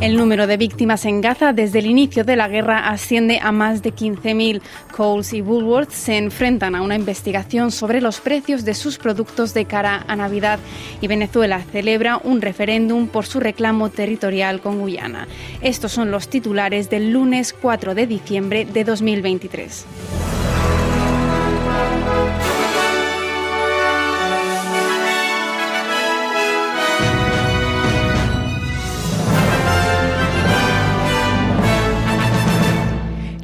El número de víctimas en Gaza desde el inicio de la guerra asciende a más de 15.000. Coles y Woolworth se enfrentan a una investigación sobre los precios de sus productos de cara a Navidad y Venezuela celebra un referéndum por su reclamo territorial con Guyana. Estos son los titulares del lunes 4 de diciembre de 2023.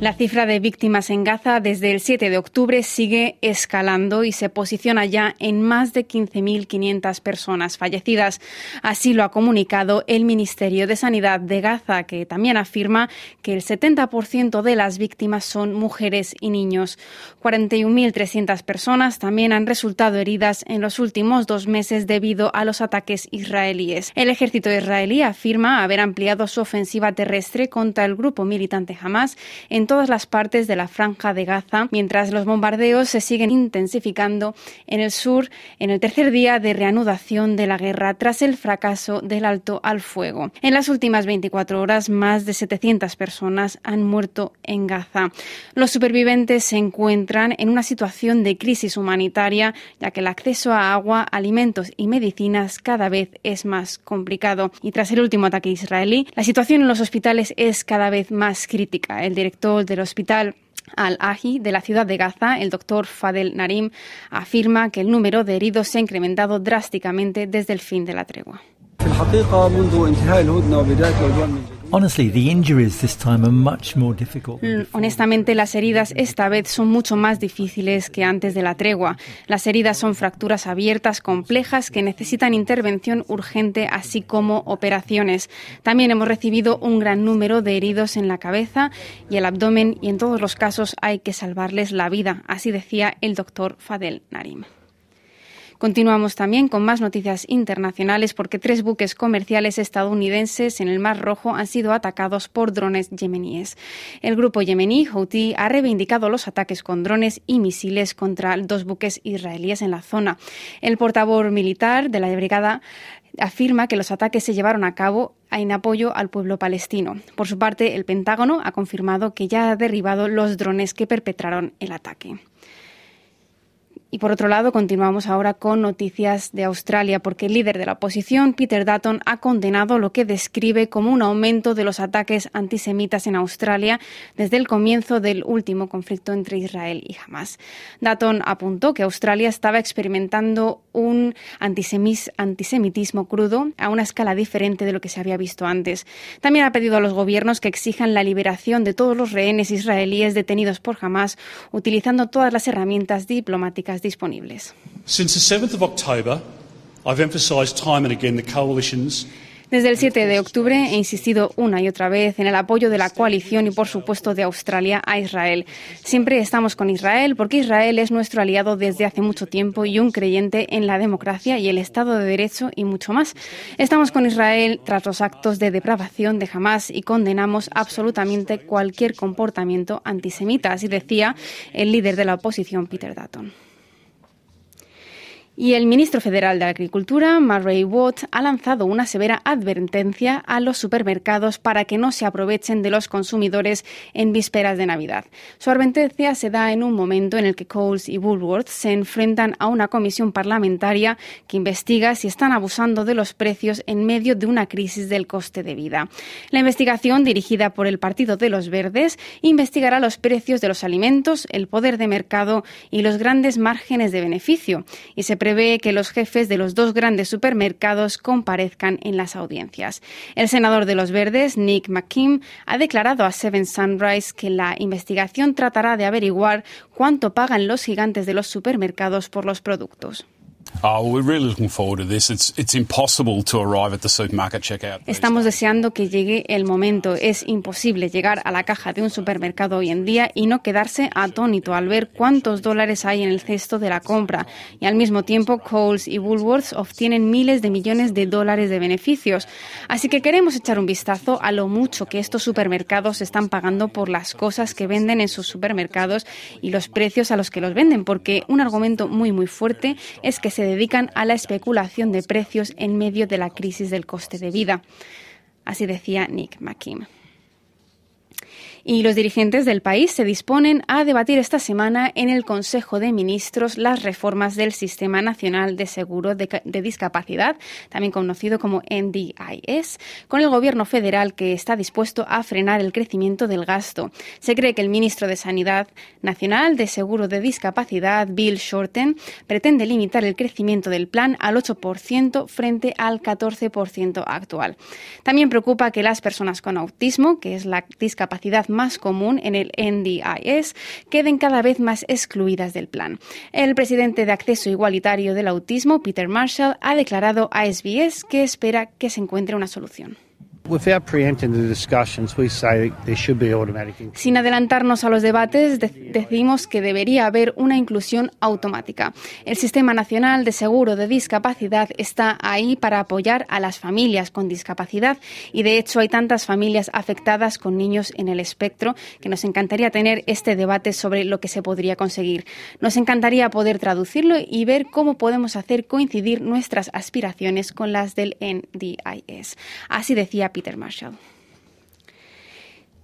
La cifra de víctimas en Gaza desde el 7 de octubre sigue escalando y se posiciona ya en más de 15.500 personas fallecidas. Así lo ha comunicado el Ministerio de Sanidad de Gaza, que también afirma que el 70% de las víctimas son mujeres y niños. 41.300 personas también han resultado heridas en los últimos dos meses debido a los ataques israelíes. El ejército israelí afirma haber ampliado su ofensiva terrestre contra el grupo militante Hamas en todas las partes de la franja de Gaza, mientras los bombardeos se siguen intensificando en el sur en el tercer día de reanudación de la guerra tras el fracaso del alto al fuego. En las últimas 24 horas, más de 700 personas han muerto en Gaza. Los supervivientes se encuentran en una situación de crisis humanitaria, ya que el acceso a agua, alimentos y medicinas cada vez es más complicado. Y tras el último ataque israelí, la situación en los hospitales es cada vez más crítica. El director del Hospital Al-Ahi de la ciudad de Gaza, el doctor Fadel Narim, afirma que el número de heridos se ha incrementado drásticamente desde el fin de la tregua. Honestamente, las heridas esta vez son mucho más difíciles que antes de la tregua. Las heridas son fracturas abiertas complejas que necesitan intervención urgente, así como operaciones. También hemos recibido un gran número de heridos en la cabeza y el abdomen y en todos los casos hay que salvarles la vida, así decía el doctor Fadel Narim. Continuamos también con más noticias internacionales porque tres buques comerciales estadounidenses en el Mar Rojo han sido atacados por drones yemeníes. El grupo yemení Houthi ha reivindicado los ataques con drones y misiles contra dos buques israelíes en la zona. El portavoz militar de la brigada afirma que los ataques se llevaron a cabo en apoyo al pueblo palestino. Por su parte, el Pentágono ha confirmado que ya ha derribado los drones que perpetraron el ataque. Y por otro lado, continuamos ahora con noticias de Australia, porque el líder de la oposición, Peter Dutton, ha condenado lo que describe como un aumento de los ataques antisemitas en Australia desde el comienzo del último conflicto entre Israel y Hamas. Dutton apuntó que Australia estaba experimentando un antisemitismo crudo a una escala diferente de lo que se había visto antes. También ha pedido a los gobiernos que exijan la liberación de todos los rehenes israelíes detenidos por Hamas, utilizando todas las herramientas diplomáticas disponibles. Desde el 7 de octubre he insistido una y otra vez en el apoyo de la coalición y, por supuesto, de Australia a Israel. Siempre estamos con Israel porque Israel es nuestro aliado desde hace mucho tiempo y un creyente en la democracia y el Estado de Derecho y mucho más. Estamos con Israel tras los actos de depravación de Hamas y condenamos absolutamente cualquier comportamiento antisemita, así decía el líder de la oposición, Peter Dutton. Y el ministro federal de Agricultura, Murray Watt, ha lanzado una severa advertencia a los supermercados para que no se aprovechen de los consumidores en vísperas de Navidad. Su advertencia se da en un momento en el que Coles y Woolworth se enfrentan a una comisión parlamentaria que investiga si están abusando de los precios en medio de una crisis del coste de vida. La investigación, dirigida por el Partido de los Verdes, investigará los precios de los alimentos, el poder de mercado y los grandes márgenes de beneficio y se prevé que los jefes de los dos grandes supermercados comparezcan en las audiencias. El senador de los Verdes, Nick McKim, ha declarado a Seven Sunrise que la investigación tratará de averiguar cuánto pagan los gigantes de los supermercados por los productos. Estamos deseando que llegue el momento. Es imposible llegar a la caja de un supermercado hoy en día y no quedarse atónito al ver cuántos dólares hay en el cesto de la compra. Y al mismo tiempo, Coles y Woolworths obtienen miles de millones de dólares de beneficios. Así que queremos echar un vistazo a lo mucho que estos supermercados están pagando por las cosas que venden en sus supermercados y los precios a los que los venden, porque un argumento muy muy fuerte es que se dedican a la especulación de precios en medio de la crisis del coste de vida. Así decía Nick McKim y los dirigentes del país se disponen a debatir esta semana en el Consejo de Ministros las reformas del Sistema Nacional de Seguro de, Discapacidad, también conocido como NDIS, con el Gobierno federal que está dispuesto a frenar el crecimiento del gasto. Se cree que el ministro de Sanidad Nacional de Seguro de Discapacidad, Bill Shorten, pretende limitar el crecimiento del plan al 8% frente al 14% actual. También preocupa que las personas con autismo, que es la discapacidad más común en el NDIS queden cada vez más excluidas del plan. El presidente de Acceso Igualitario del Autismo, Peter Marshall, ha declarado a SBS que espera que se encuentre una solución. Sin adelantarnos a los debates, decimos que debería haber una inclusión automática. El Sistema Nacional de Seguro de Discapacidad está ahí para apoyar a las familias con discapacidad y de hecho hay tantas familias afectadas con niños en el espectro que nos encantaría tener este debate sobre lo que se podría conseguir. Nos encantaría poder traducirlo y ver cómo podemos hacer coincidir nuestras aspiraciones con las del NDIS. Así decía Peter Marshall.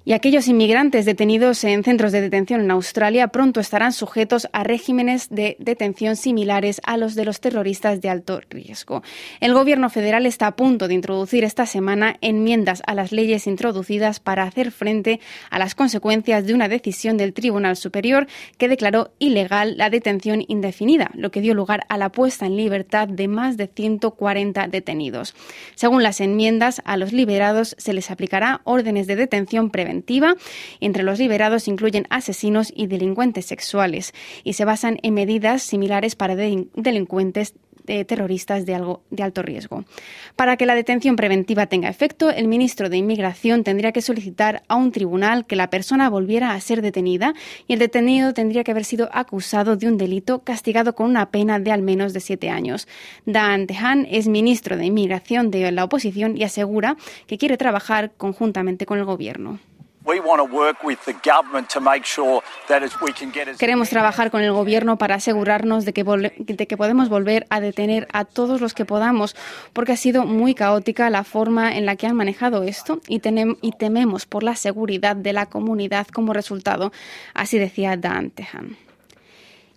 Y aquellos inmigrantes detenidos en centros de detención en Australia pronto estarán sujetos a regímenes de detención similares a los de los terroristas de alto riesgo. El Gobierno federal está a punto de introducir esta semana enmiendas a las leyes introducidas para hacer frente a las consecuencias de una decisión del Tribunal Superior que declaró ilegal la detención indefinida, lo que dio lugar a la puesta en libertad de más de 140 detenidos. Según las enmiendas, a los liberados se les aplicará órdenes de detención preventiva entre los liberados incluyen asesinos y delincuentes sexuales y se basan en medidas similares para delincuentes eh, terroristas de, de alto riesgo. Para que la detención preventiva tenga efecto, el ministro de Inmigración tendría que solicitar a un tribunal que la persona volviera a ser detenida y el detenido tendría que haber sido acusado de un delito castigado con una pena de al menos de siete años. Dan Tehan es ministro de Inmigración de la oposición y asegura que quiere trabajar conjuntamente con el gobierno. Queremos trabajar con el gobierno para asegurarnos de que, de que podemos volver a detener a todos los que podamos, porque ha sido muy caótica la forma en la que han manejado esto y, y tememos por la seguridad de la comunidad como resultado. Así decía Dan Tehan.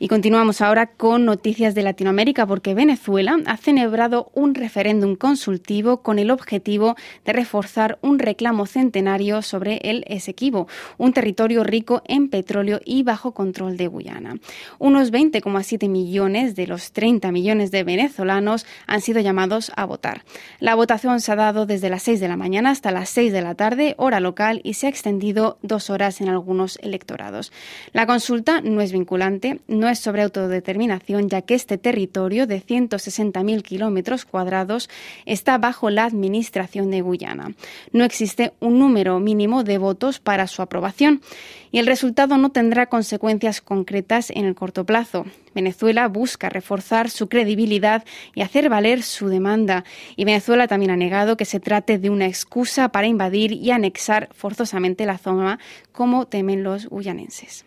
Y continuamos ahora con noticias de Latinoamérica porque Venezuela ha celebrado un referéndum consultivo con el objetivo de reforzar un reclamo centenario sobre el Esequibo, un territorio rico en petróleo y bajo control de Guyana. Unos 20,7 millones de los 30 millones de venezolanos han sido llamados a votar. La votación se ha dado desde las 6 de la mañana hasta las 6 de la tarde, hora local, y se ha extendido dos horas en algunos electorados. La consulta no es vinculante, no no sobre autodeterminación, ya que este territorio de 160.000 kilómetros cuadrados está bajo la administración de Guyana. No existe un número mínimo de votos para su aprobación y el resultado no tendrá consecuencias concretas en el corto plazo. Venezuela busca reforzar su credibilidad y hacer valer su demanda. Y Venezuela también ha negado que se trate de una excusa para invadir y anexar forzosamente la zona, como temen los guyanenses.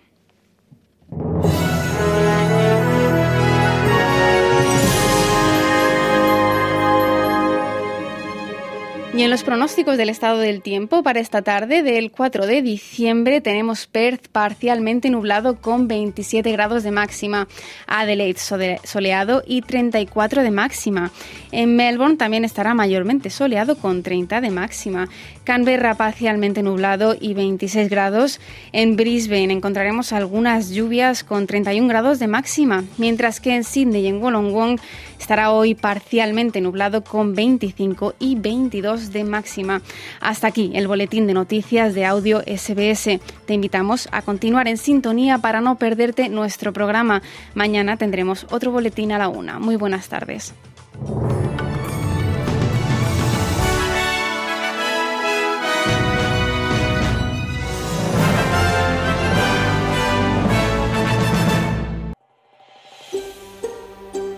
Y en los pronósticos del estado del tiempo para esta tarde del 4 de diciembre tenemos Perth parcialmente nublado con 27 grados de máxima, Adelaide soleado y 34 de máxima. En Melbourne también estará mayormente soleado con 30 de máxima. Canberra parcialmente nublado y 26 grados. En Brisbane encontraremos algunas lluvias con 31 grados de máxima, mientras que en Sydney y en Wollongong Estará hoy parcialmente nublado con 25 y 22 de máxima. Hasta aquí el boletín de noticias de audio SBS. Te invitamos a continuar en sintonía para no perderte nuestro programa. Mañana tendremos otro boletín a la una. Muy buenas tardes.